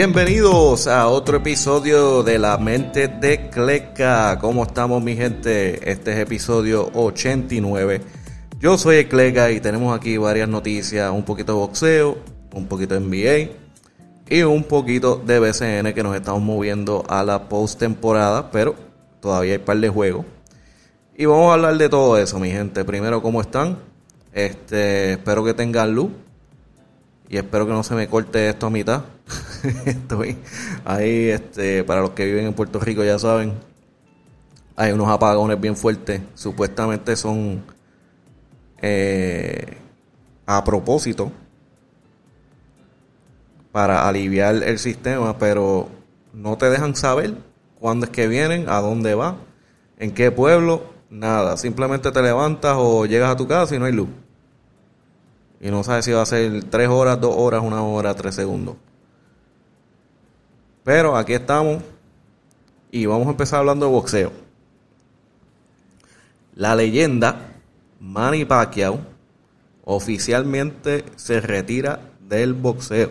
Bienvenidos a otro episodio de La Mente de Cleca. ¿Cómo estamos mi gente? Este es episodio 89. Yo soy Cleca y tenemos aquí varias noticias, un poquito de boxeo, un poquito de NBA y un poquito de BCN que nos estamos moviendo a la postemporada, pero todavía hay par de juegos. Y vamos a hablar de todo eso, mi gente. Primero, ¿cómo están? Este, espero que tengan luz y espero que no se me corte esto a mitad. Estoy ahí, este, para los que viven en Puerto Rico ya saben, hay unos apagones bien fuertes. Supuestamente son eh, a propósito para aliviar el sistema, pero no te dejan saber cuándo es que vienen, a dónde va, en qué pueblo, nada. Simplemente te levantas o llegas a tu casa y no hay luz. Y no sabes si va a ser tres horas, dos horas, una hora, tres segundos. Pero aquí estamos y vamos a empezar hablando de boxeo. La leyenda Manny Pacquiao oficialmente se retira del boxeo.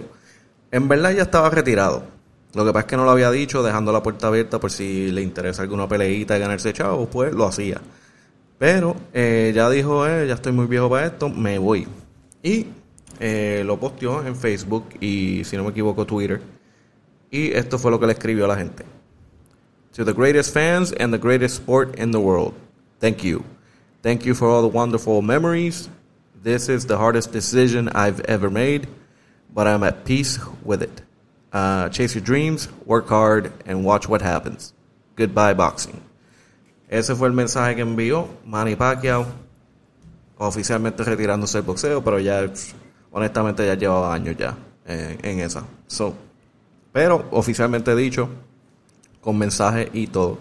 En verdad ya estaba retirado. Lo que pasa es que no lo había dicho, dejando la puerta abierta por si le interesa alguna peleita y ganarse chavos, pues lo hacía. Pero eh, ya dijo, eh, ya estoy muy viejo para esto, me voy. Y eh, lo posteó en Facebook y, si no me equivoco, Twitter y esto fue lo que le escribió a la gente. To the greatest fans and the greatest sport in the world, thank you. Thank you for all the wonderful memories. This is the hardest decision I've ever made, but I'm at peace with it. Uh, chase your dreams, work hard, and watch what happens. Goodbye, boxing. Ese fue el mensaje que envió Manny Pacquiao, oficialmente retirándose del boxeo, pero ya, honestamente, ya llevaba años ya en, esa. So, pero oficialmente dicho, con mensaje y todo.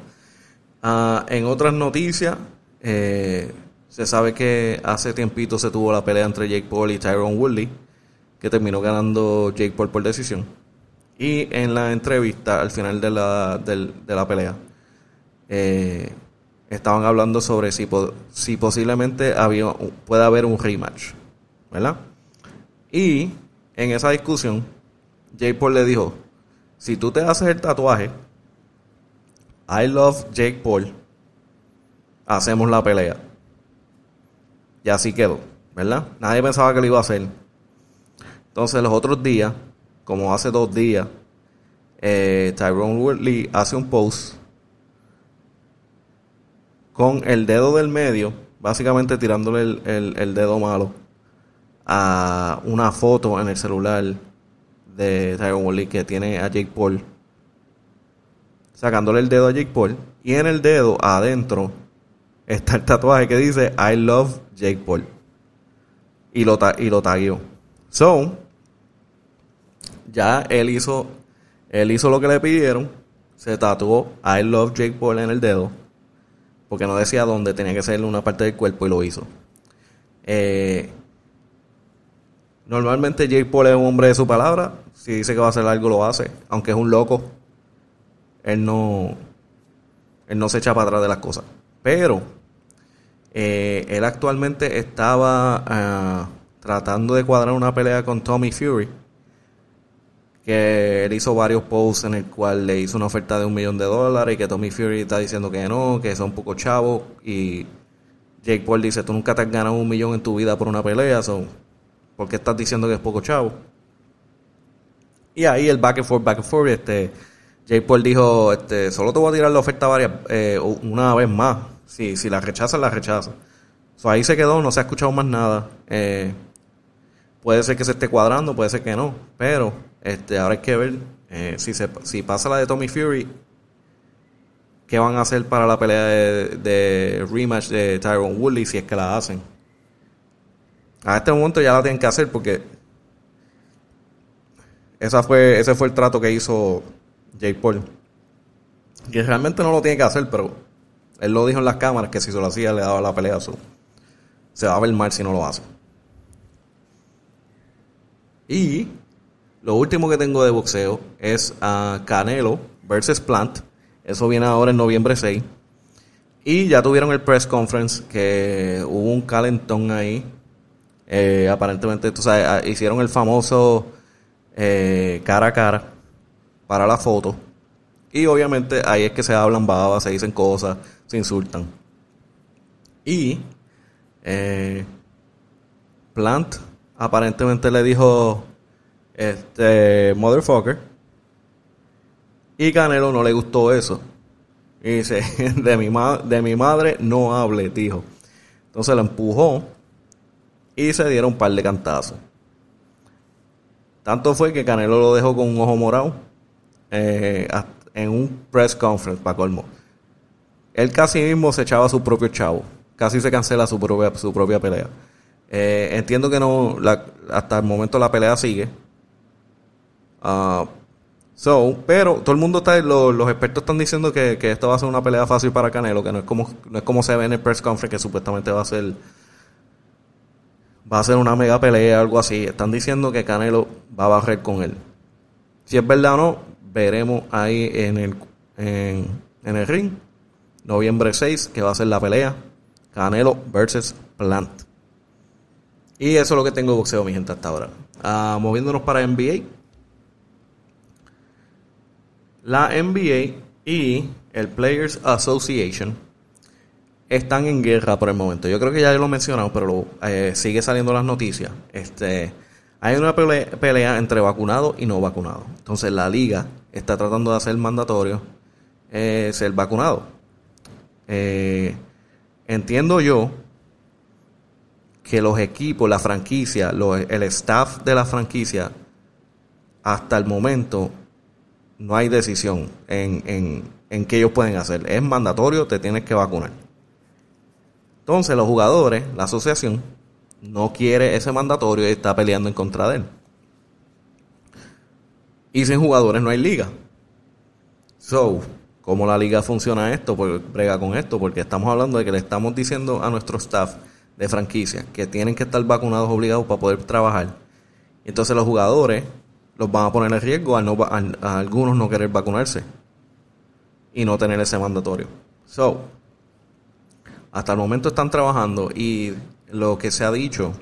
Ah, en otras noticias, eh, se sabe que hace tiempito se tuvo la pelea entre Jake Paul y Tyrone Woodley, que terminó ganando Jake Paul por decisión. Y en la entrevista, al final de la, de, la pelea, eh, estaban hablando sobre si, si posiblemente había, puede haber un rematch, ¿verdad? Y en esa discusión, Jake Paul le dijo, si tú te haces el tatuaje, I love Jake Paul, hacemos la pelea. Y así quedó, ¿verdad? Nadie pensaba que lo iba a hacer. Entonces los otros días, como hace dos días, eh, Tyrone Woodley hace un post con el dedo del medio, básicamente tirándole el, el dedo malo a una foto en el celular de Tyron Woodley que tiene a Jake Paul. Sacándole el dedo a Jake Paul y en el dedo adentro está el tatuaje que dice I love Jake Paul y lo, y lo tagueó so ya él hizo él hizo lo que le pidieron. Se tatuó I love Jake Paul en el dedo porque no decía dónde tenía que ser una parte del cuerpo y lo hizo eh, Normalmente Jake Paul es un hombre de su palabra. Si dice que va a hacer algo, lo hace. Aunque es un loco, él no, él no se echa para atrás de las cosas. Pero eh, él actualmente estaba ah, tratando de cuadrar una pelea con Tommy Fury. Que él hizo varios posts en el cual le hizo una oferta de un millón de dólares y que Tommy Fury está diciendo que no, que es un poco chavo. Y Jake Paul dice, tú nunca te has ganado un millón en tu vida por una pelea. So, ¿Por qué estás diciendo que es poco chavo? Y ahí el back and forth, back and forth, este, Jay Paul dijo, este, solo te voy a tirar la oferta varias, eh, una vez más. Si, si la rechazas, la rechazas. So, ahí se quedó, no se ha escuchado más nada. Eh, puede ser que se esté cuadrando, puede ser que no. Pero este, ahora hay que ver eh, si, se, si pasa la de Tommy Fury, qué van a hacer para la pelea de, rematch de Tyrone Woodley si es que la hacen a este momento ya la tienen que hacer porque esa fue, ese fue el trato que hizo Jake Paul. Que realmente no lo tiene que hacer, pero él lo dijo en las cámaras que si se lo hacía le daba la pelea. su se va a ver mal si no lo hace. Y lo último que tengo de boxeo es a Canelo versus Plant. Eso viene ahora en noviembre 6. Y ya tuvieron el press conference que hubo un calentón ahí eh, aparentemente, tú sabes, ah, hicieron el famoso eh, cara a cara para la foto. Y obviamente ahí es que se hablan babas, se dicen cosas, se insultan. Y eh, Plant aparentemente le dijo este motherfucker y Canelo no le gustó eso. Y dice, de mi, de mi madre no hable, dijo. Entonces lo empujó y se dieron un par de cantazos. Tanto fue que Canelo lo dejó con un ojo morado eh, en un press conference, para colmo. Él casi mismo se echaba su propio chavo. Casi se cancela su propia, su propia pelea. Eh, entiendo que no, hasta el momento la pelea sigue. Uh, So, pero todo el mundo está, los expertos están diciendo que, esto va a ser una pelea fácil para Canelo, que no es como, no es como se ve en el press conference, que supuestamente va a ser, va a ser una mega pelea, algo así. Están diciendo que Canelo va a barrer con él. Si es verdad o no, veremos ahí en el, en, en el ring, noviembre 6, que va a ser la pelea, Canelo versus Plant. Y eso es lo que tengo de boxeo, mi gente, hasta ahora. Ah, moviéndonos para NBA la NBA y el Players Association están en guerra por el momento. Yo creo que ya lo he mencionado, pero eh, sigue saliendo las noticias. Este, hay una pelea, entre vacunados y no vacunados. Entonces la liga está tratando de hacer mandatorio eh, ser vacunado. Eh, entiendo yo que los equipos, la franquicia, el staff de la franquicia, hasta el momento no hay decisión en, en, en qué ellos pueden hacer. Es mandatorio, te tienes que vacunar. Entonces los jugadores, la asociación, no quiere ese mandatorio y está peleando en contra de él. Y sin jugadores no hay liga. So, ¿cómo la liga funciona esto? Pues brega con esto, porque estamos hablando de que le estamos diciendo a nuestro staff de franquicia que tienen que estar vacunados obligados para poder trabajar. Entonces los jugadores los van a poner en riesgo a, algunos no querer vacunarse y no tener ese mandatorio. So, hasta el momento están trabajando y lo que se ha dicho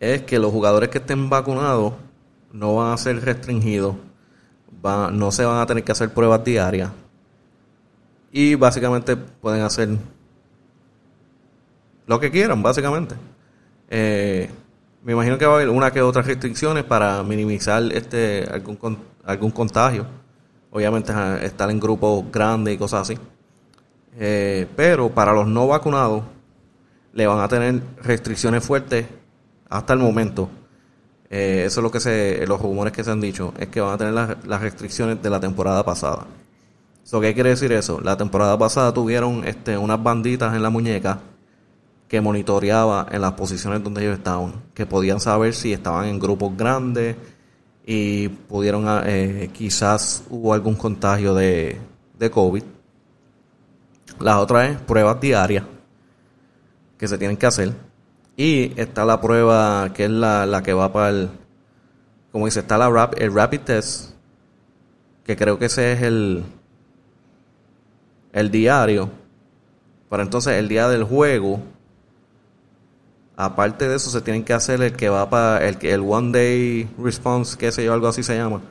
es que los jugadores que estén vacunados no van a ser restringidos, no se van a tener que hacer pruebas diarias y básicamente pueden hacer lo que quieran, básicamente. Eh, me imagino que va a haber una que otras restricciones para minimizar este algún algún contagio. Obviamente estar en grupos grandes y cosas así. Eh, pero para los no vacunados le van a tener restricciones fuertes hasta el momento. Eh, eso es lo que se, los rumores que se han dicho, es que van a tener las, restricciones de la temporada pasada. ¿Qué quiere decir eso? La temporada pasada tuvieron este, unas banditas en la muñeca que monitoreaba en las posiciones donde ellos estaban, que podían saber si estaban en grupos grandes y pudieron, ah, eh, quizás hubo algún contagio de, de COVID. La otra es pruebas diarias que se tienen que hacer. Y está la prueba que es la, la que va para el, como dice, está la rap, el rapid test, que creo que ese es el, el diario. Para entonces el día del juego Aparte de eso, se tienen que hacer el que va para el, el One Day Response, que sé yo, algo así se llama.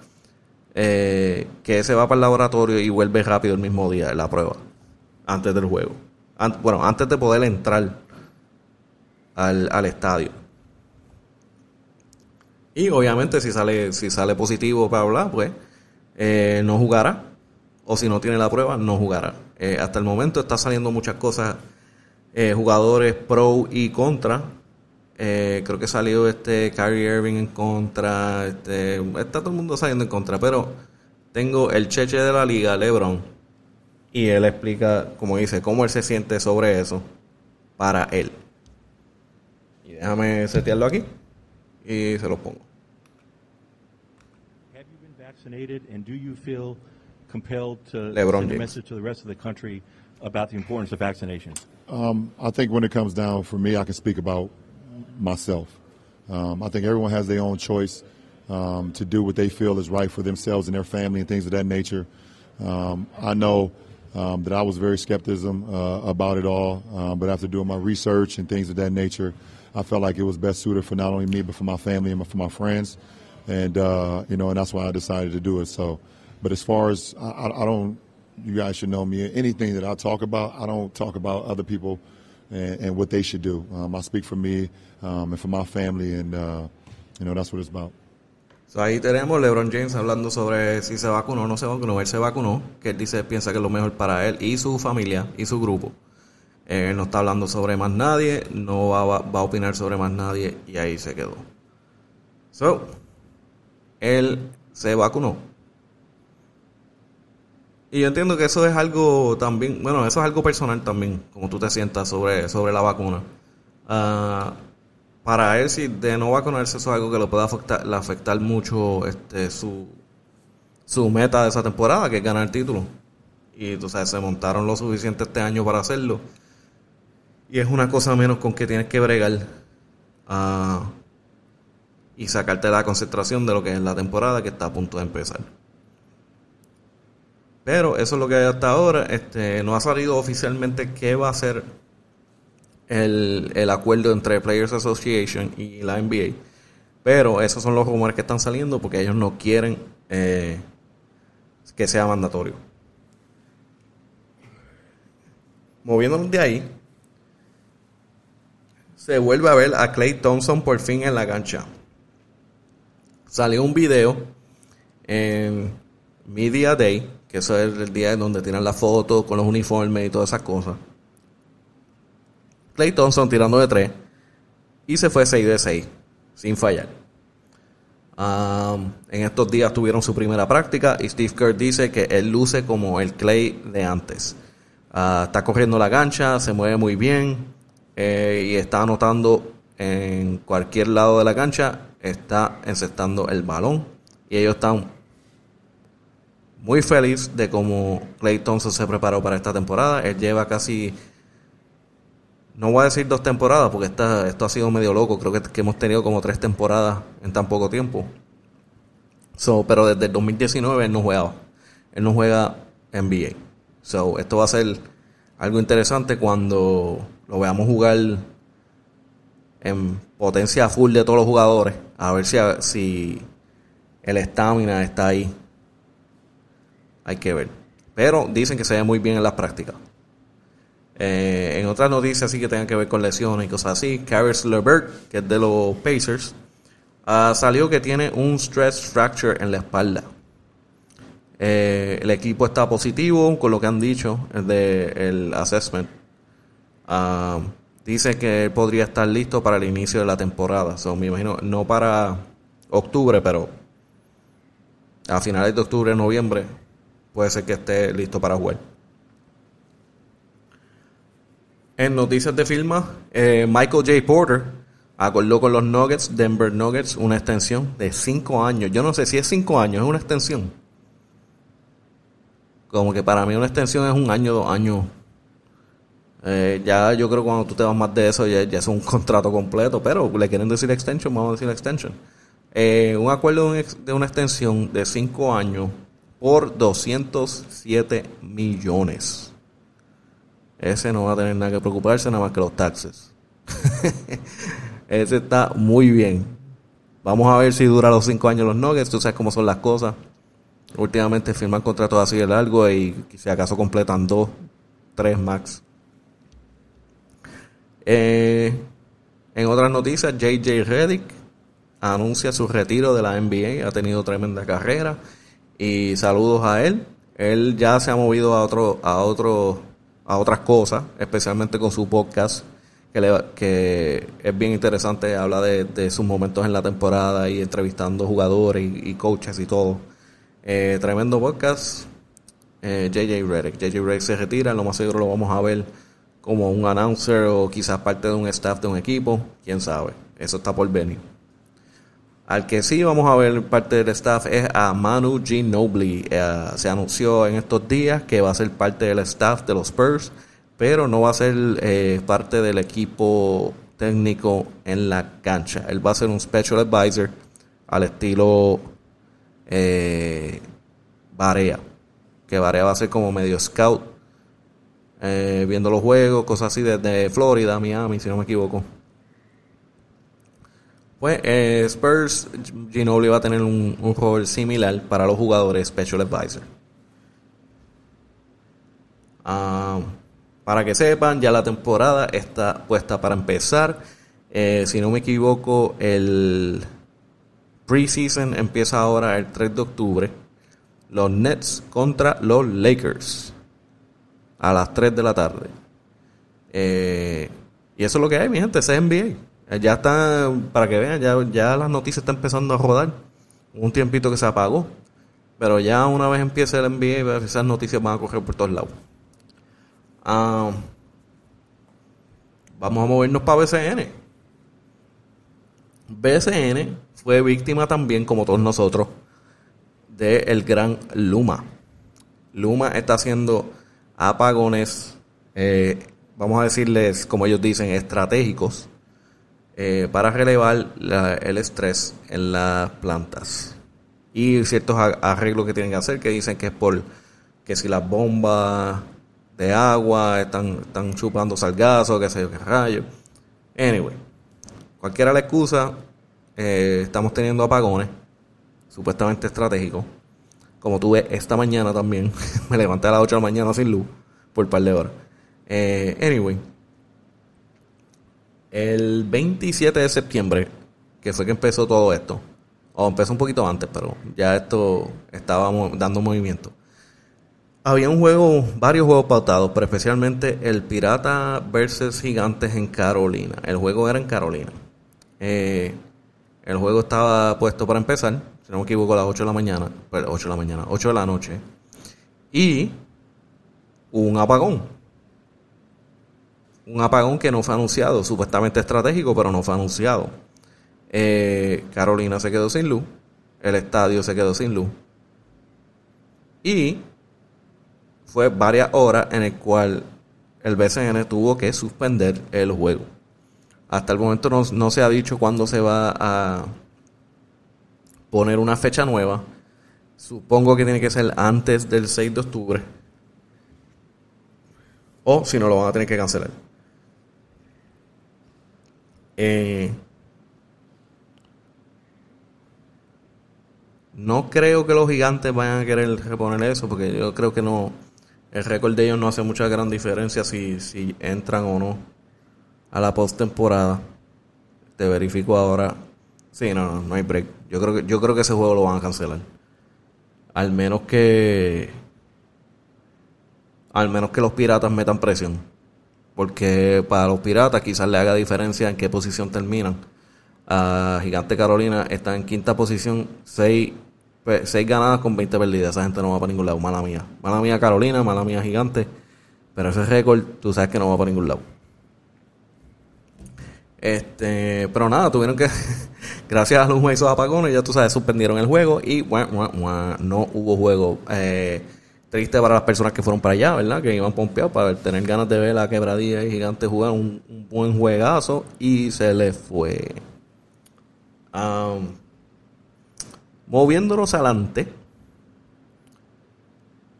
Eh, que ese va para el laboratorio y vuelve rápido el mismo día la prueba, antes del juego. bueno, antes de poder entrar al, al estadio. Y obviamente si sale, si sale positivo para hablar, pues eh, no jugará. O si no tiene la prueba, no jugará. Eh, hasta el momento está saliendo muchas cosas jugadores pro y contra. Eh, creo que salió este Kyrie Irving en contra. Este, está todo el mundo saliendo en contra, pero tengo el cheche de la liga, LeBron, y él explica, como dice, cómo él se siente sobre eso para él. Y déjame setearlo aquí y se lo pongo. Have you been vaccinated and do you feel compelled to LeBron send a message to the rest of the country about the importance of vaccinations? Um, I think when it comes down for me, I can speak about myself. Um, I think everyone has their own choice um, to do what they feel is right for themselves and their family and things of that nature. Um, I know um, that I was very skepticism uh, about it all, uh, but after doing my research and things of that nature, I felt like it was best suited for not only me but for my family and for my friends. and uh, you know, and that's why I decided to do it. So, but as far as I, I don't, you guys should know me. Anything that I talk about, I don't talk about other people and, and what they should do. Um, I speak for me um, and for my family, and uh, you know, that's what it's about. So ahí tenemos LeBron James hablando sobre si se vacunó o no se vacunó. Él se vacunó, que él dice, piensa que es lo mejor para él y su familia y su grupo. Él no está hablando sobre más nadie, no va, va, va a opinar sobre más nadie y ahí se quedó. So, él se vacunó. Y yo entiendo que eso es algo también, bueno, eso es algo personal también, como tú te sientas sobre, sobre la vacuna. Uh, para él, si de no vacunarse, eso es algo que le puede afectar, afectar mucho este, su, su meta de esa temporada, que es ganar el título. Y sabes, se montaron lo suficiente este año para hacerlo. Y es una cosa menos con que tienes que bregar uh, y sacarte la concentración de lo que es la temporada que está a punto de empezar. Pero eso es lo que hay hasta ahora. Este, no ha salido oficialmente qué va a ser el, el acuerdo entre Players Association y la NBA. Pero esos son los rumores que están saliendo porque ellos no quieren eh, que sea mandatorio. Moviéndonos de ahí, se vuelve a ver a Clay Thompson por fin en la cancha. Salió un video en Media Day, eso es el día en donde tienen la foto con los uniformes y todas esas cosas. Clay Thompson tirando de 3 y se fue 6 de 6 sin fallar. Um, en estos días tuvieron su primera práctica y Steve Kerr dice que él luce como el Clay de antes. Uh, está corriendo la cancha, se mueve muy bien eh, y está anotando en cualquier lado de la cancha, está encestando el balón y ellos están muy feliz de cómo Clay Thompson se preparó para esta temporada. Él lleva casi no voy a decir dos temporadas porque esta, esto ha sido medio loco. Creo que, hemos tenido como tres temporadas en tan poco tiempo. So, pero desde el 2019 él no juega. Él no juega NBA. So, esto va a ser algo interesante cuando lo veamos jugar en potencia full de todos los jugadores. A ver si, si el estamina está ahí. Hay que ver. Pero dicen que se ve muy bien en las prácticas. Eh, en otras noticias sí que tengan que ver con lesiones y cosas así, Caris LeVert, que es de los Pacers, uh, salió que tiene un stress fracture en la espalda. Eh, el equipo está positivo con lo que han dicho del assessment. Uh, dice que podría estar listo para el inicio de la temporada. So, me imagino, no para octubre, pero a finales de octubre, noviembre, puede ser que esté listo para jugar. En noticias de firma, eh, Michael J. Porter acordó con los Nuggets, Denver Nuggets, una extensión de 5 años. Yo no sé si es 5 años, es una extensión. Como que para mí una extensión es un año, dos años. Eh, ya yo creo que cuando tú te vas más de eso ya, es un contrato completo, pero le quieren decir extension, vamos a decir extension. Eh, un acuerdo de una extensión de 5 años por 207 millones. Ese no va a tener nada que preocuparse, nada más que los taxes. Ese está muy bien. Vamos a ver si dura los cinco años los Nuggets. Tú sabes cómo son las cosas. Últimamente firman contratos así de largo y si acaso completan dos, tres max. Eh, en otras noticias, JJ Reddick anuncia su retiro de la NBA. Ha tenido tremenda carrera y saludos a él. Él ya se ha movido a otro, a otro a otras cosas, especialmente con su podcast, que, que es bien interesante, habla de, sus momentos en la temporada y entrevistando jugadores y, coaches y todo. Eh, tremendo podcast. Eh, JJ Redick. JJ Redick se retira, lo más seguro lo vamos a ver como un announcer o quizás parte de un staff de un equipo, quién sabe. Eso está por venir. Al que sí vamos a ver parte del staff es a Manu Ginobili. Eh, se anunció en estos días que va a ser parte del staff de los Spurs, pero no va a ser eh, parte del equipo técnico en la cancha. Él va a ser un special advisor al estilo eh, Barea, que Barea va a ser como medio scout, viendo los juegos, cosas así desde Florida, Miami, si no me equivoco. Pues eh, Spurs, Ginobili va a tener un, un rol similar para los jugadores Special Advisor. Ah, para que sepan, ya la temporada está puesta para empezar. Eh, si no me equivoco, el preseason empieza ahora el 3 de octubre. Los Nets contra los Lakers a las 3 de la tarde. Eh, y eso es lo que hay, mi gente, ese es NBA. Ya está, para que vean, ya, ya las noticias están empezando a rodar. Un tiempito que se apagó. Pero ya una vez empiece el NBA, esas noticias van a correr por todos lados. Ah, vamos a movernos para BCN. BCN fue víctima también, como todos nosotros, del el gran Luma. Luma está haciendo apagones, eh, vamos a decirles, como ellos dicen, estratégicos, eh, para relevar el estrés en las plantas. Y ciertos arreglos que tienen que hacer, que dicen que es por que si las bombas de agua, están, están chupando salgazo, qué sé yo, qué rayo. Anyway, cualquiera la excusa, eh, estamos teniendo apagones, supuestamente estratégicos. Como tuve esta mañana también, me levanté a las 8 de la mañana sin luz por un par de horas. Eh, anyway, el 27 de septiembre, que fue que empezó todo esto, o empezó un poquito antes, pero ya esto estábamos dando movimiento había un juego, varios juegos pautados, pero especialmente el Pirata versus Gigantes en Carolina. El juego era en Carolina. Eh, el juego estaba puesto para empezar, si no me equivoco, a las 8 de la mañana. 8 pues, de la mañana, 8 de la noche. Y un apagón. Un apagón que no fue anunciado, supuestamente estratégico, pero no fue anunciado. Eh, Carolina se quedó sin luz. El estadio se quedó sin luz. Y fue varias horas en el cual el BCN tuvo que suspender el juego. Hasta el momento no, se ha dicho cuándo se va a poner una fecha nueva. Supongo que tiene que ser antes del 6 de octubre. O si no, lo van a tener que cancelar. Eh, no creo que los gigantes vayan a querer reponer eso, porque yo creo que no el récord de ellos no hace mucha gran diferencia si, si entran o no a la postemporada. Te verifico ahora. Sí, no, no, no hay break. Yo creo que yo creo que ese juego lo van a cancelar. Al menos que al menos que los piratas metan presión. Porque para los piratas quizás le haga diferencia en qué posición terminan. A Gigante Carolina está en quinta posición, 6 6 pues, ganadas con 20 perdidas. Esa gente no va para ningún lado. Mala mía. Mala mía Carolina, mala mía Gigante. Pero ese récord, tú sabes que no va para ningún lado. Este, pero nada, tuvieron que, gracias a los esos apagones, ya tú sabes, suspendieron el juego y no hubo juego. Eh, triste para las personas que fueron para allá, ¿verdad? Que iban pompeados para tener ganas de ver la quebradilla y gigante jugar un, buen juegazo y se les fue. Um, Moviéndonos adelante.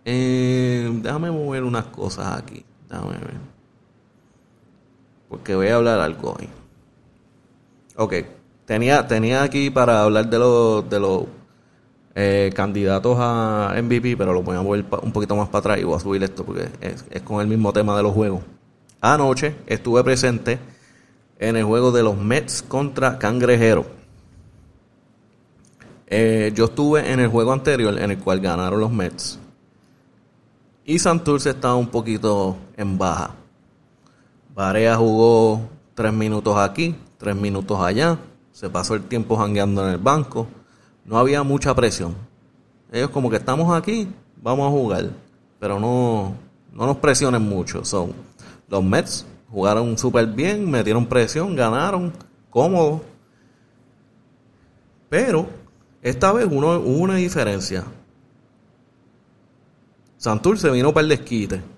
Eh, déjame mover unas cosas aquí. Déjame ver. Porque voy a hablar algo hoy. Ok. Tenía, tenía aquí para hablar de los, de los eh, candidatos a MVP, pero lo voy a mover un poquito más para atrás y voy a subir esto porque es, con el mismo tema de los juegos. Anoche estuve presente en el juego de los Mets contra Cangrejero. Eh, yo estuve en el juego anterior en el cual ganaron los Mets. Y Santurce estaba un poquito en baja. Barea jugó tres minutos aquí, tres minutos allá. Se pasó el tiempo jangueando en el banco. No había mucha presión. Ellos como que estamos aquí, vamos a jugar. Pero no, no nos presionen mucho. Los Mets jugaron súper bien, metieron presión, ganaron, cómodo. Pero esta vez uno, hubo una diferencia. se vino para el desquite.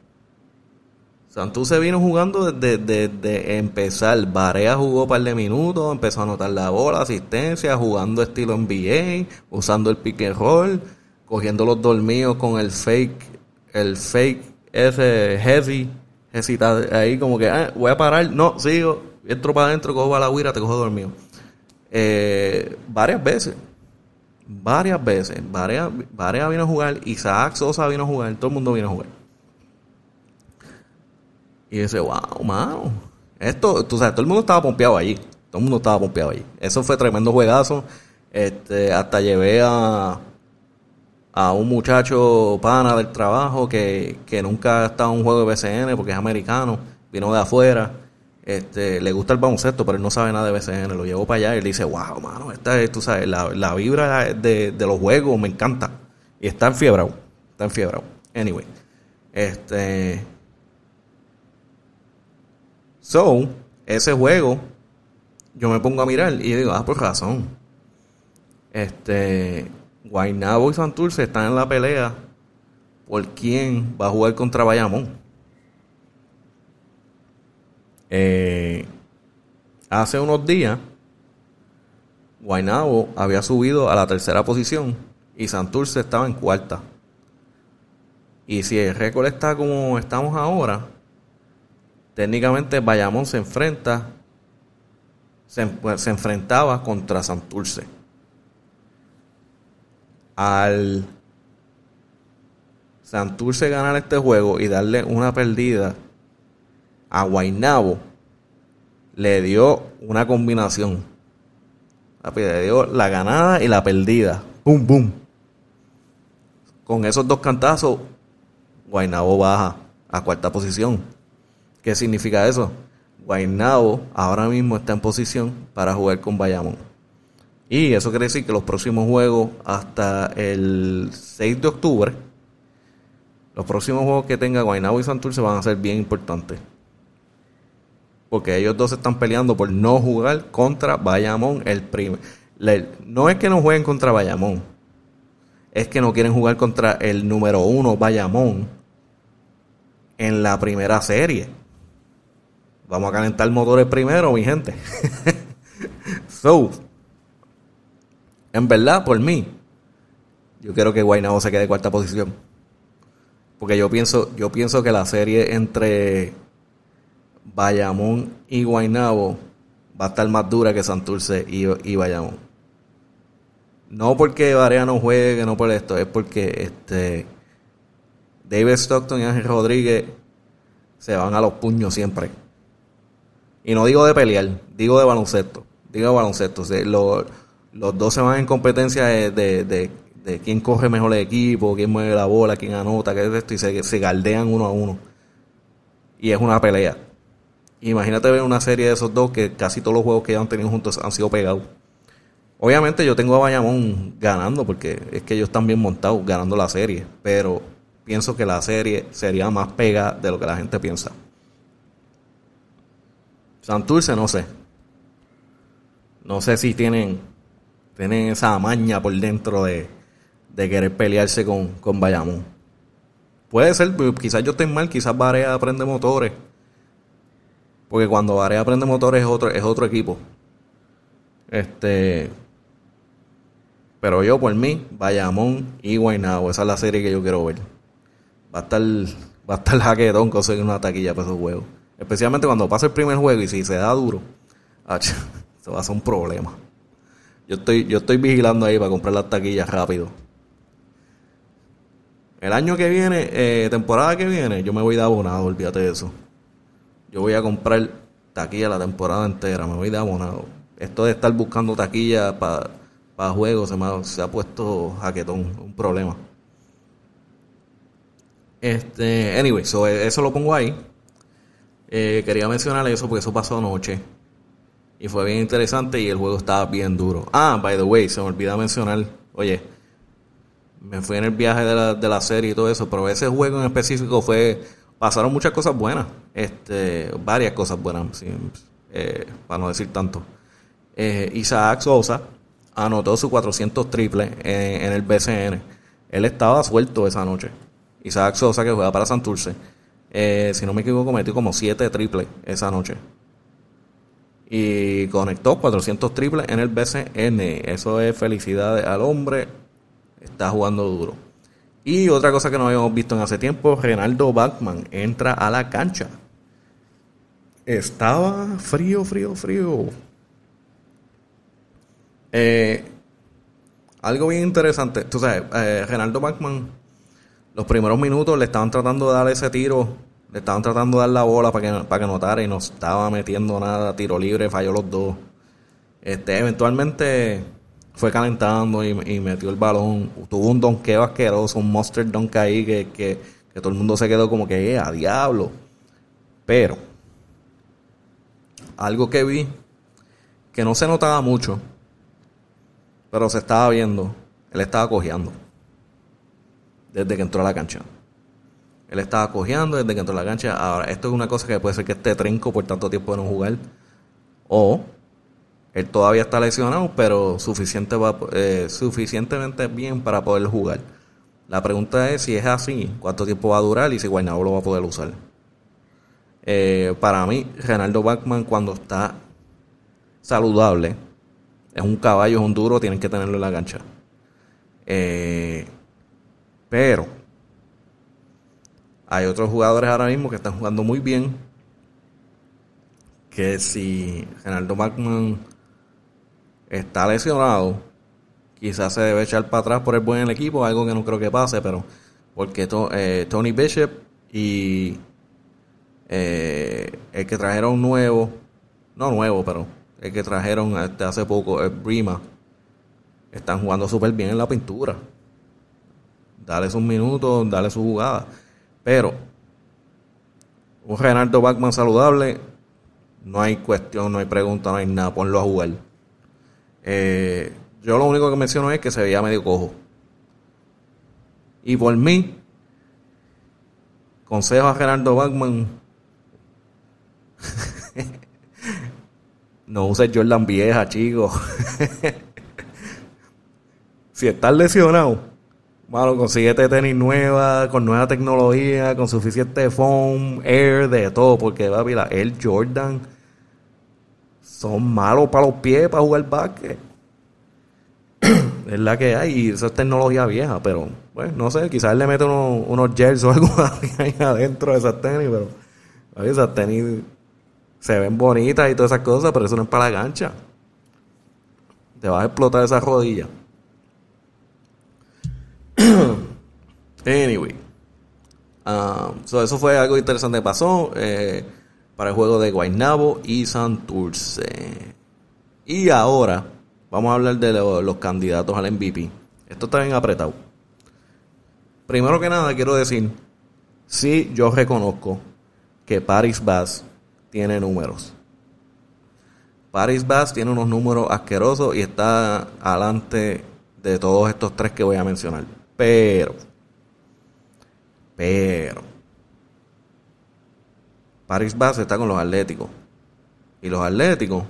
Se vino jugando desde, empezar. Barea jugó un par de minutos, empezó a anotar la bola, asistencia, jugando estilo NBA, usando el pick and roll, cogiendo los dormidos con el fake, el fake ese heavy, ahí como que ah, voy a parar, no, sigo, entro para adentro, cojo a la huira, te cojo dormido. eh, varias veces. Varias veces. Varias, varias vino a jugar. Isaac Sosa vino a jugar. Todo el mundo vino a jugar. Y dice, wow, mano. Esto, tú sabes, todo el mundo estaba pompeado allí. Todo el mundo estaba pompeado allí. Eso fue tremendo juegazo. Este, hasta llevé a, a un muchacho pana del trabajo que, que nunca ha estado en un juego de BCN porque es americano, vino de afuera, este, le gusta el baloncesto, pero él no sabe nada de BCN, lo llevó para allá y él dice, wow, mano, esta es, tú sabes, la, la vibra de, de, los juegos me encanta. Y está enfiebrado, está enfiebrado. Anyway, este... So, ese juego, yo me pongo a mirar y digo, ah, por razón. Este, Guaynabo y Santurce están en la pelea por quién va a jugar contra Bayamón. Eh, hace unos días, Guaynabo había subido a la tercera posición y Santurce estaba en cuarta. Y si el récord está como estamos ahora, técnicamente Bayamón se enfrenta, se, se enfrentaba contra Santurce al Santurce ganar este juego y darle una perdida a Guainabo, le dio una combinación. Le dio la ganada y la perdida. ¡Bum, bum! Con esos dos cantazos, Guainabo baja a cuarta posición. ¿Qué significa eso? Guainabo ahora mismo está en posición para jugar con Bayamón. Y eso quiere decir que los próximos juegos hasta el 6 de octubre, los próximos juegos que tenga Guaynabo y Santurce van a ser bien importantes. Porque ellos dos están peleando por no jugar contra Bayamón el primer. No es que no jueguen contra Bayamón. Es que no quieren jugar contra el número uno Bayamón en la primera serie. Vamos a calentar motores primero, mi gente. so, en verdad, por mí, yo quiero que Guaynabo se quede en cuarta posición. Porque yo pienso, yo pienso que la serie entre Bayamón y Guaynabo va a estar más dura que Santurce y, y Bayamón. No porque Varea no juegue, no por esto, es porque este David Stockton y Ángel Rodríguez se van a los puños siempre. Y no digo de pelear, digo de baloncesto. Digo de baloncesto. Lo, los dos se van en competencia de, quién coge mejor el equipo, quién mueve la bola, quién anota, qué es esto, y se, se galdean uno a uno. Y es una pelea. Imagínate ver una serie de esos dos que casi todos los juegos que ya han tenido juntos han sido pegados. Obviamente yo tengo a Bayamón ganando porque es que ellos están bien montados ganando la serie, pero pienso que la serie sería más pega de lo que la gente piensa. Santurce no sé. No sé si tienen tienen esa maña por dentro de, querer pelearse con, con Bayamón. Puede ser, quizás yo esté mal, quizás Varea aprende motores. Porque cuando Varea aprende motores es otro, es otro equipo. Este. Pero yo, por mí, Bayamón y Guaynabo. Esa es la serie que yo quiero ver. Va a estar, va a estar jaquetón conseguir una taquilla para esos juegos. Especialmente cuando pase el primer juego y si se da duro. se va a ser un problema. Yo estoy, yo estoy vigilando ahí para comprar las taquillas rápido. El año que viene, eh, temporada que viene, yo me voy de abonado, olvídate de eso. Yo voy a comprar taquilla la temporada entera, me voy de abonado. Esto de estar buscando taquillas para juegos se, me se ha puesto jaquetón, un problema. Este, anyway, eso lo pongo ahí. Eh, quería mencionar eso porque eso pasó anoche. Y fue bien interesante y el juego estaba bien duro. Ah, by the way, se me olvida mencionar, oye, me fui en el viaje de la, de la serie y todo eso, pero ese juego en específico fue, pasaron muchas cosas buenas, este, varias cosas buenas, eh, para no decir tanto. Eh, Isaac Sosa anotó su 400 triple en, el BCN. Él estaba suelto esa noche. Isaac Sosa, que juega para Santurce, eh, si no me equivoco, metió como 7 triples esa noche y conectó 400 triples en el BCN. Eso es felicidad al hombre. Está jugando duro. Y otra cosa que no habíamos visto en hace tiempo, Renaldo Bachman entra a la cancha. Estaba frío, frío, frío. Eh, algo bien interesante. Tú sabes, eh, Renaldo Bachman, los primeros minutos le estaban tratando de dar ese tiro, le estaban tratando de dar la bola para que, para que notara y no estaba metiendo nada, tiro libre, falló los dos. Este, eventualmente fue calentando y, metió el balón. Tuvo un donqueo asqueroso, un monster dunk ahí que, que, que todo el mundo se quedó como que, eh, a diablo. Pero, algo que vi, que no se notaba mucho, pero se estaba viendo, él estaba cojeando desde que entró a la cancha. Él estaba cojeando desde que entró a la cancha. Ahora, esto es una cosa que puede ser que esté trinco por tanto tiempo de no jugar. O él todavía está lesionado, pero suficiente eh, suficientemente bien para poder jugar. La pregunta es si es así, cuánto tiempo va a durar y si Guaynabo lo va a poder usar. Eh, para mí, Renaldo Bachman cuando está saludable, es un caballo, es un duro, tienen que tenerlo en la cancha. Eh, pero hay otros jugadores ahora mismo que están jugando muy bien. Que si Renaldo Bachman está lesionado, quizás se debe echar para atrás por el buen equipo, algo que no creo que pase, pero porque eh, Tony Bishop y eh, el que trajeron nuevo, no nuevo, pero el que trajeron hace poco, el Brima, están jugando súper bien en la pintura. Dale sus minutos, dale su jugada. Pero un Renaldo Bachman saludable, no hay cuestión, no hay pregunta, no hay nada, ponlo a jugar. Eh, yo lo único que menciono es que se veía medio cojo. Y por mí, consejo a Gerardo Bachman, no uses Jordan vieja, chicos. si estás lesionado, malo, consíguete tenis nueva, con nueva tecnología, con suficiente foam, air, de todo, porque va a el Jordan son malos para los pies para jugar básquet. es la que hay y eso es tecnología vieja, pero bueno, no sé, quizás le mete unos, unos o algo ahí adentro de esas tenis, pero esas tenis se ven bonitas y todas esas cosas, pero eso no es para la cancha. Te vas a explotar esa rodilla. anyway. Um, eso fue algo interesante que pasó eh, para el juego de Guaynabo y Santurce. Y ahora vamos a hablar de los candidatos al MVP. Esto está bien apretado. Primero que nada quiero decir, sí yo reconozco que Paris Bass tiene números. Paris Bass tiene unos números asquerosos y está adelante de todos estos tres que voy a mencionar. Pero, pero, Paris Bass está con los Atléticos. Y los Atléticos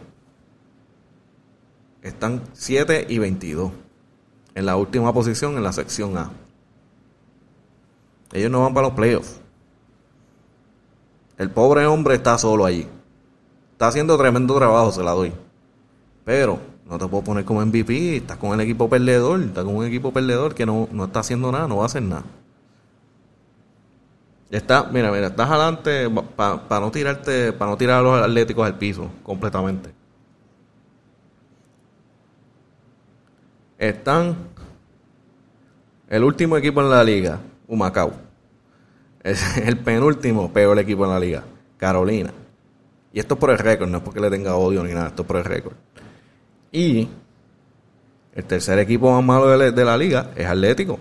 están 7 y 22 en la última posición en la sección A. Ellos no van para los playoffs. El pobre hombre está solo allí. Está haciendo tremendo trabajo, se la doy. Pero no te puedo poner como MVP, estás con el equipo perdedor, estás con un equipo perdedor que no, está haciendo nada, no va a hacer nada. Está, mira, mira, estás adelante para no tirarte, para no tirar a los atléticos al piso completamente. Están el último equipo en la liga, Humacao. El penúltimo peor equipo en la liga, Carolina. Y esto es por el récord, no es porque le tenga odio ni nada, esto es por el récord. Y el tercer equipo más malo de, la liga es Atlético.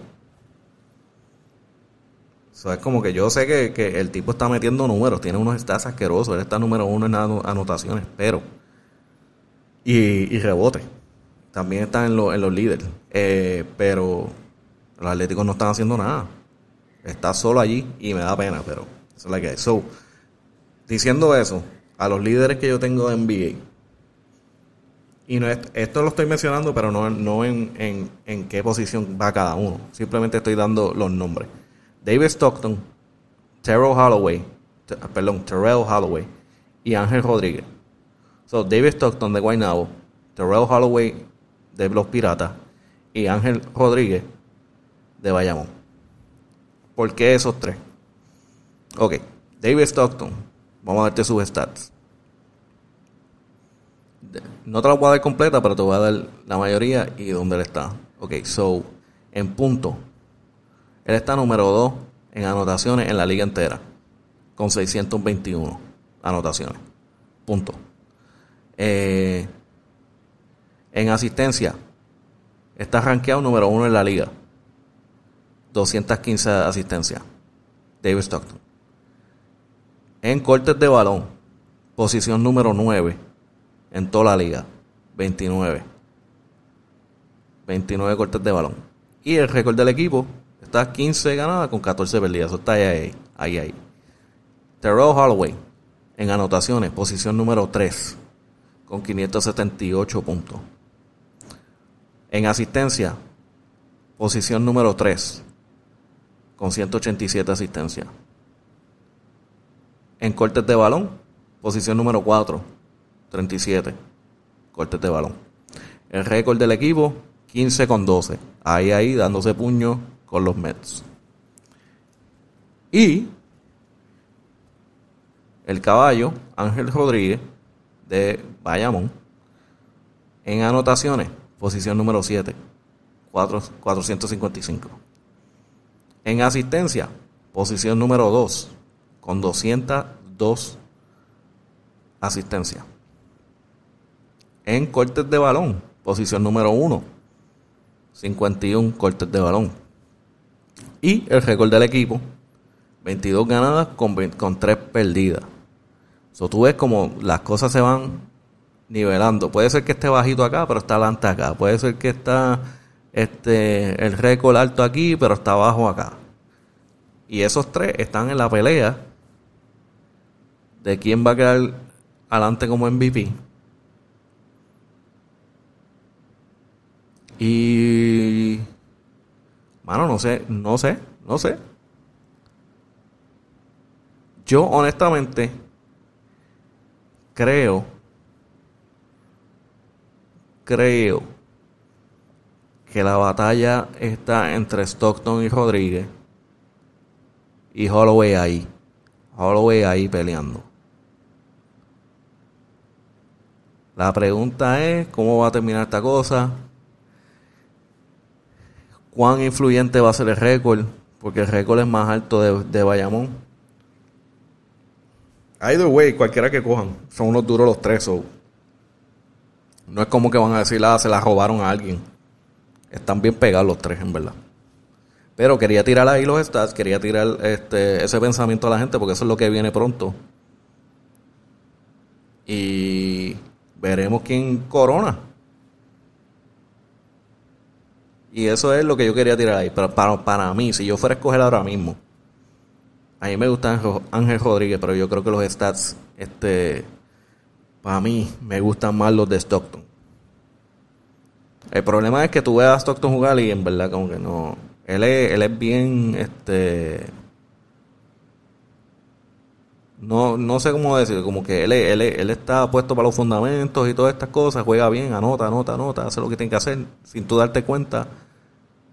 Eso es como que yo sé que, el tipo está metiendo números, tiene unos stats asquerosos, él está número uno en anotaciones, pero. Y, rebote. También está en, en los líderes. Eh, pero los Atléticos no están haciendo nada. Está solo allí y me da pena, pero eso es lo que hay. So, diciendo eso, a los líderes que yo tengo de NBA, y no esto lo estoy mencionando, pero no, en, en, qué posición va cada uno. Simplemente estoy dando los nombres. David Stockton, Terrell Holloway, perdón, Terrell Holloway y Ángel Rodríguez. So, David Stockton de Guaynabo, Terrell Holloway de Los Piratas y Ángel Rodríguez de Bayamón. ¿Por qué esos tres? Ok, David Stockton, vamos a darte sus stats. No te la voy a dar completa, pero te voy a dar la mayoría y dónde él está. Ok, so, en punto, él está número 2 en anotaciones en la liga entera, con 621 anotaciones. Punto. Eh, en asistencia, está rankeado número 1 en la liga. 215 asistencias. David Stockton. En cortes de balón, posición número 9 en toda la liga. 29. 29 cortes de balón. Y el récord del equipo está 15 ganadas con 14 perdidas. Eso está ahí, ahí, ahí. ahí. Terrell Holloway en anotaciones, posición número 3 con 578 puntos. En asistencia, posición número 3 con 187 asistencias. En cortes de balón, posición número 4, 37 cortes de balón. El récord del equipo, 15 con 12. Ahí, ahí, dándose puño con los Mets. Y el caballo, Ángel Rodríguez, de Bayamón, en anotaciones, posición número 7, 455. En asistencia, posición número 2, con 202 asistencias. En cortes de balón, posición número 1, 51 cortes de balón. Y el récord del equipo, 22 ganadas con, con 3 perdidas. So, tú ves como las cosas se van nivelando. Puede ser que esté bajito acá, pero está adelante acá. Puede ser que está este, el récord alto aquí, pero está abajo acá. Y esos tres están en la pelea de quién va a quedar adelante como MVP. Y. Mano, no sé, no sé, no sé. Yo, honestamente, creo. Creo que la batalla está entre Stockton y Rodríguez. Y Holloway ahí. Holloway ahí peleando. La pregunta es cómo va a terminar esta cosa cuán influyente va a ser el récord, porque el récord es más alto de, de Bayamón. Either way, cualquiera que cojan, son unos duros los tres. No es como que van a decir, ah, se la robaron a alguien. Están bien pegados los tres, en verdad. Pero quería tirar ahí los stats, quería tirar este, ese pensamiento a la gente, porque eso es lo que viene pronto. Y veremos quién corona. Y eso es lo que yo quería tirar ahí. Pero para, para mí, si yo fuera a escoger ahora mismo, a mí me gusta Ángel Rodríguez, pero yo creo que los stats, este, para mí, me gustan más los de Stockton. El problema es que tú veas a Stockton jugar y en verdad como que no. Él es, él es bien, este, no, no sé cómo decir, como que él, él, él está puesto para los fundamentos y todas estas cosas, juega bien, anota, anota, anota, hace lo que tiene que hacer, sin tú darte cuenta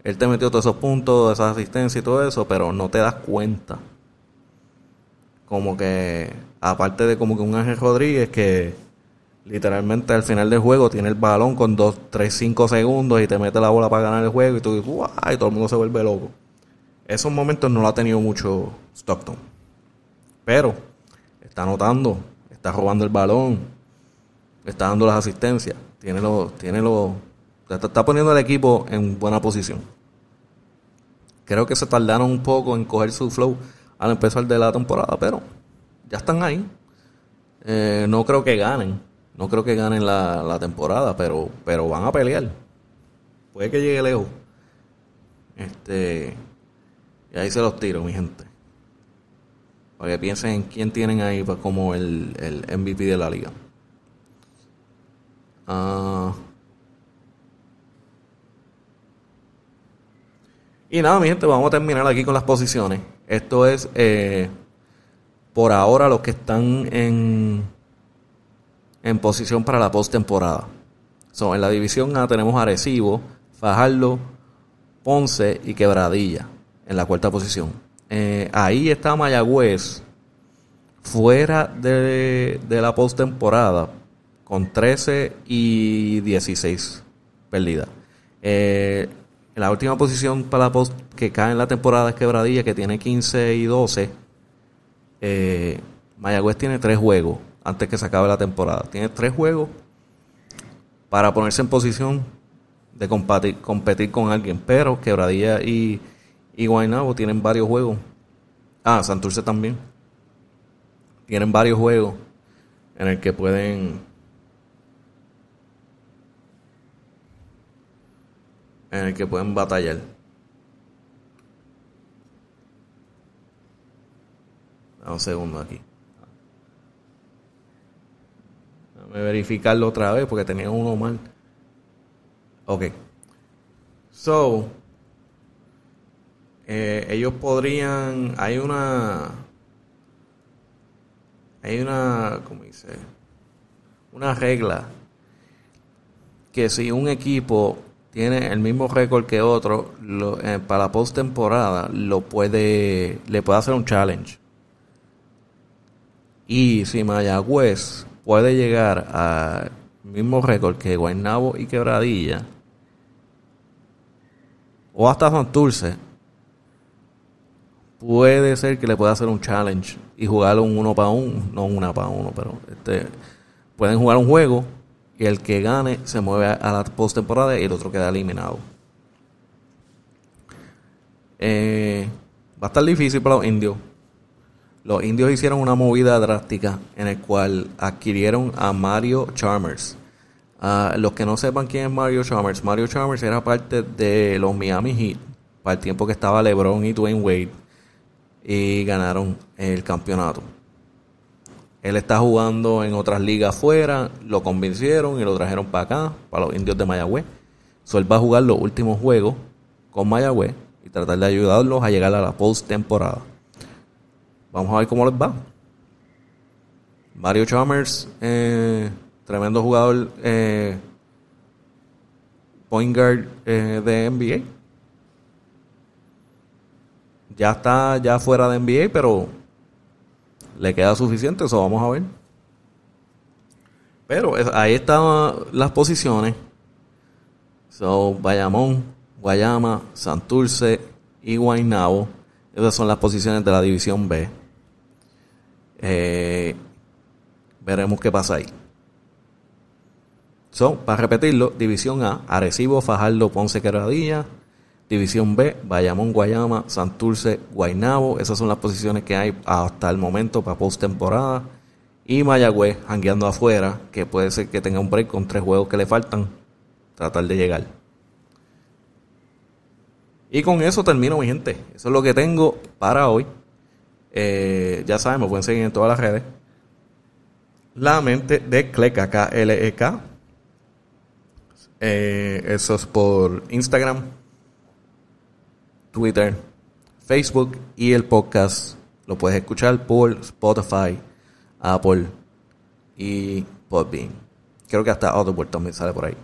él te metió todos esos puntos, esas asistencias y todo eso, pero no te das cuenta. Como que, aparte de como que un Ángel Rodríguez que literalmente al final del juego tiene el balón con 2, 3, 5 segundos y te mete la bola para ganar el juego y tú dices, y todo el mundo se vuelve loco. Esos momentos no lo ha tenido mucho Stockton. Pero está anotando, está robando el balón, está dando las asistencias, tiene los, tiene los, está poniendo el equipo en buena posición. Creo que se tardaron un poco en coger su flow al empezar de la temporada, pero ya están ahí. Eh, no creo que ganen, no creo que ganen la, temporada, pero, pero van a pelear. Puede que llegue lejos. Este, y ahí se los tiro, mi gente. Para que piensen en quién tienen ahí pues, como el, el MVP de la liga. Ah. Y nada, mi gente, vamos a terminar aquí con las posiciones. Esto es eh, por ahora los que están en, en posición para la postemporada. So, en la división A tenemos Arecibo, Fajardo, Ponce y Quebradilla en la cuarta posición. Eh, ahí está Mayagüez fuera de, de la postemporada con 13 y 16 perdidas. Eh, la última posición para post que cae en la temporada es Quebradilla, que tiene 15 y 12. Eh, Mayagüez tiene 3 juegos antes que se acabe la temporada. Tiene 3 juegos para ponerse en posición de competir, competir con alguien. Pero Quebradilla y, y Guaynabo tienen varios juegos. Ah, Santurce también. Tienen varios juegos en el que pueden en el que pueden batallar. un segundo aquí. Déjame verificarlo otra vez porque tenía uno mal. Ok. So, eh, ellos podrían. Hay una. Hay una. ¿Cómo dice? Una regla. Que si un equipo tiene el mismo récord que otro, eh, para la postemporada lo puede, le puede hacer un challenge. Y si Mayagüez puede llegar al mismo récord que Guaynabo y Quebradilla, o hasta Santurce, puede ser que le pueda hacer un challenge y jugarlo un uno para uno, no una para uno, pero este, pueden jugar un juego el que gane se mueve a la postemporada y el otro queda eliminado. Eh, va a estar difícil para los indios. Los indios hicieron una movida drástica en el cual adquirieron a Mario Chalmers. los que no sepan quién es Mario Chalmers, Mario Chalmers era parte de los Miami Heat para el tiempo que estaba LeBron y Dwayne Wade y ganaron el campeonato. Él está jugando en otras ligas afuera, lo convencieron y lo trajeron para acá, para los indios de Mayagüez. So, él va a jugar los últimos juegos con Mayagüez y tratar de ayudarlos a llegar a la post-temporada. Vamos a ver cómo les va. Mario Chalmers, eh, tremendo jugador, eh, point guard eh, de NBA. Ya está ya fuera de NBA, pero le queda suficiente, eso vamos a ver. Pero ahí están las posiciones. So, Bayamón, Guayama, Santurce y Guaynabo. Esas son las posiciones de la división B. Eh, veremos qué pasa ahí. So, para repetirlo, división A, Arecibo, Fajardo, Ponce, Queradilla. División B, Bayamón, Guayama, Santurce, Guaynabo. Esas son las posiciones que hay hasta el momento para postemporada. Y Mayagüez, hangueando afuera, que puede ser que tenga un break con tres juegos que le faltan. Tratar de llegar. Y con eso termino, mi gente. Eso es lo que tengo para hoy. Eh, ya saben, me pueden seguir en todas las redes. La mente de Cleca, K-L-E-K. Eh, eso es por Instagram, Twitter, Facebook y el podcast lo puedes escuchar por Spotify, Apple y Podbean. Creo que hasta Audible también sale por ahí.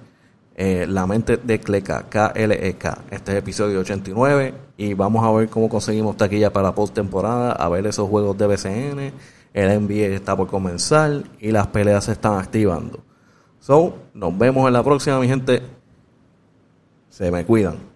Eh, la mente de Cleca, K-L-E-K. Este es episodio 89 y vamos a ver cómo conseguimos taquilla para postemporada, a ver esos juegos de BCN. El NBA está por comenzar y las peleas se están activando. So, nos vemos en la próxima, mi gente. Se me cuidan.